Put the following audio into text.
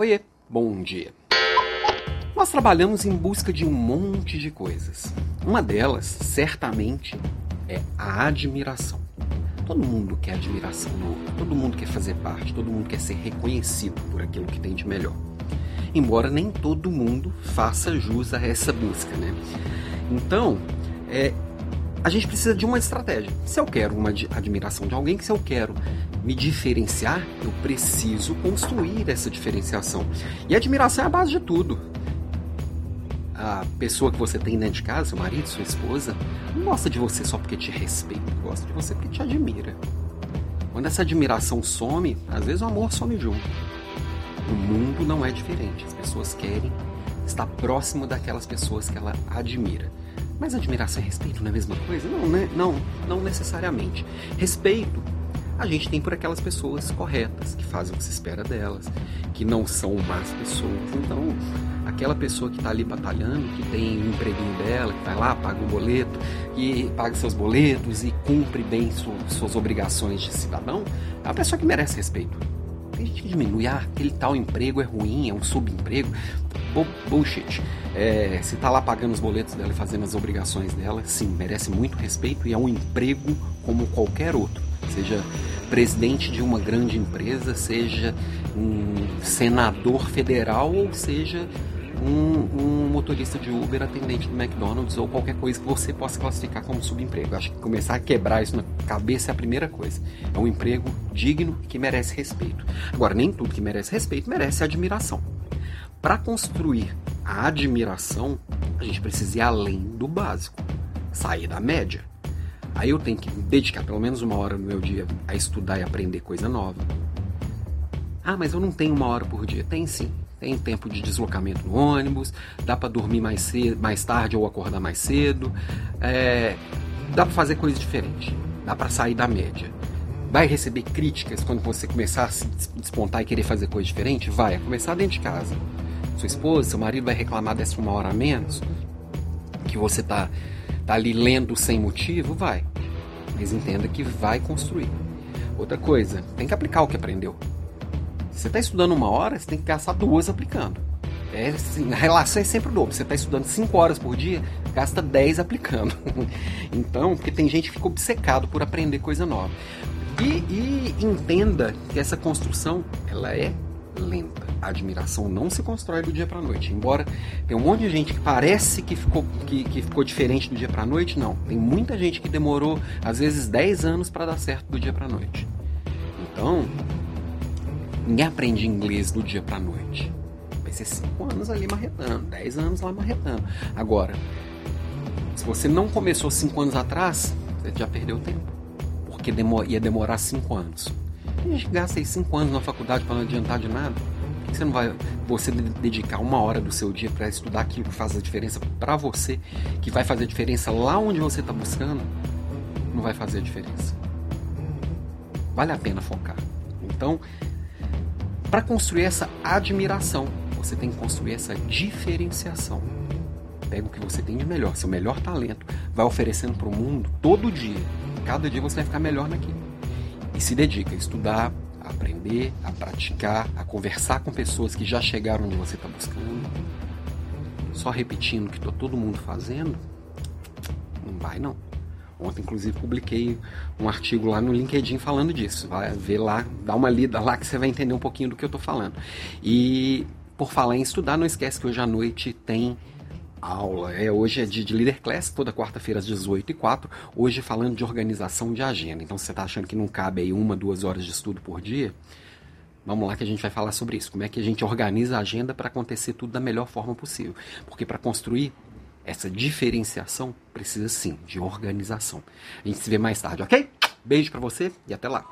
Oiê, bom dia. Nós trabalhamos em busca de um monte de coisas. Uma delas, certamente, é a admiração. Todo mundo quer admiração no outro, todo mundo quer fazer parte, todo mundo quer ser reconhecido por aquilo que tem de melhor. Embora nem todo mundo faça jus a essa busca, né? Então, é, a gente precisa de uma estratégia. Se eu quero uma admiração de alguém, se eu quero me diferenciar, eu preciso construir essa diferenciação. E admiração é a base de tudo. A pessoa que você tem dentro de casa, seu marido, sua esposa, não gosta de você só porque te respeita, gosta de você porque te admira. Quando essa admiração some, às vezes o amor some junto. O mundo não é diferente. As pessoas querem estar próximo daquelas pessoas que ela admira. Mas admiração e respeito não é a mesma coisa? Não, né? não, não necessariamente. Respeito a gente tem por aquelas pessoas corretas, que fazem o que se espera delas, que não são más pessoas. Então, aquela pessoa que está ali batalhando, que tem o um empreguinho dela, que vai lá, paga um boleto, e paga seus boletos e cumpre bem suas obrigações de cidadão, é uma pessoa que merece respeito. Tem gente diminui, ah, aquele tal emprego é ruim, é um subemprego. Bullshit. É, se está lá pagando os boletos dela e fazendo as obrigações dela, sim, merece muito respeito e é um emprego como qualquer outro seja presidente de uma grande empresa, seja um senador federal ou seja um, um, motorista de Uber, atendente do McDonald's ou qualquer coisa que você possa classificar como subemprego. Acho que começar a quebrar isso na cabeça é a primeira coisa. É um emprego digno que merece respeito. Agora, nem tudo que merece respeito merece admiração. Para construir a admiração, a gente precisa ir além do básico, sair da média. Aí eu tenho que dedicar pelo menos uma hora no meu dia a estudar e aprender coisa nova. Ah, mas eu não tenho uma hora por dia. Tem sim. Tem tempo de deslocamento no ônibus, dá para dormir mais, cedo, mais tarde ou acordar mais cedo. É, dá para fazer coisa diferente. Dá para sair da média. Vai receber críticas quando você começar a se despontar e querer fazer coisa diferente? Vai, a começar dentro de casa. Sua esposa, seu marido vai reclamar dessa uma hora a menos, que você tá tá ali lendo sem motivo, vai. Mas entenda que vai construir. Outra coisa, tem que aplicar o que aprendeu. Você está estudando uma hora, você tem que gastar duas aplicando. É, assim, a relação é sempre o dobro. Você está estudando 5 horas por dia, gasta 10 aplicando. então, porque tem gente que fica obcecado por aprender coisa nova. E, e entenda que essa construção ela é lenta. A admiração não se constrói do dia para noite. Embora tem um monte de gente que parece que ficou, que, que ficou diferente do dia para noite, não. Tem muita gente que demorou às vezes 10 anos para dar certo do dia para noite. Então, ninguém aprende inglês do dia para noite. Vai ser 5 anos ali marretando, 10 anos lá marretando. Agora, se você não começou 5 anos atrás, você já perdeu tempo. Porque ia demorar 5 anos. A gente gasta aí 5 anos na faculdade para não adiantar de nada. Por que você não vai você dedicar uma hora do seu dia para estudar aquilo que faz a diferença para você, que vai fazer a diferença lá onde você está buscando? Não vai fazer a diferença. Vale a pena focar. Então, para construir essa admiração, você tem que construir essa diferenciação. Pega o que você tem de melhor, seu melhor talento, vai oferecendo para o mundo todo dia. Cada dia você vai ficar melhor naquilo e se dedica a estudar, a aprender, a praticar, a conversar com pessoas que já chegaram onde você está buscando, só repetindo o que está todo mundo fazendo, não vai não. Ontem, inclusive, publiquei um artigo lá no LinkedIn falando disso. Vai ver lá, dá uma lida lá que você vai entender um pouquinho do que eu estou falando. E por falar em estudar, não esquece que hoje à noite tem aula. É, hoje é de, de Leader Class, toda quarta-feira às 18 e 04 Hoje falando de organização de agenda. Então, se você está achando que não cabe aí uma, duas horas de estudo por dia, vamos lá que a gente vai falar sobre isso. Como é que a gente organiza a agenda para acontecer tudo da melhor forma possível. Porque para construir essa diferenciação, precisa sim de organização. A gente se vê mais tarde, ok? Beijo para você e até lá.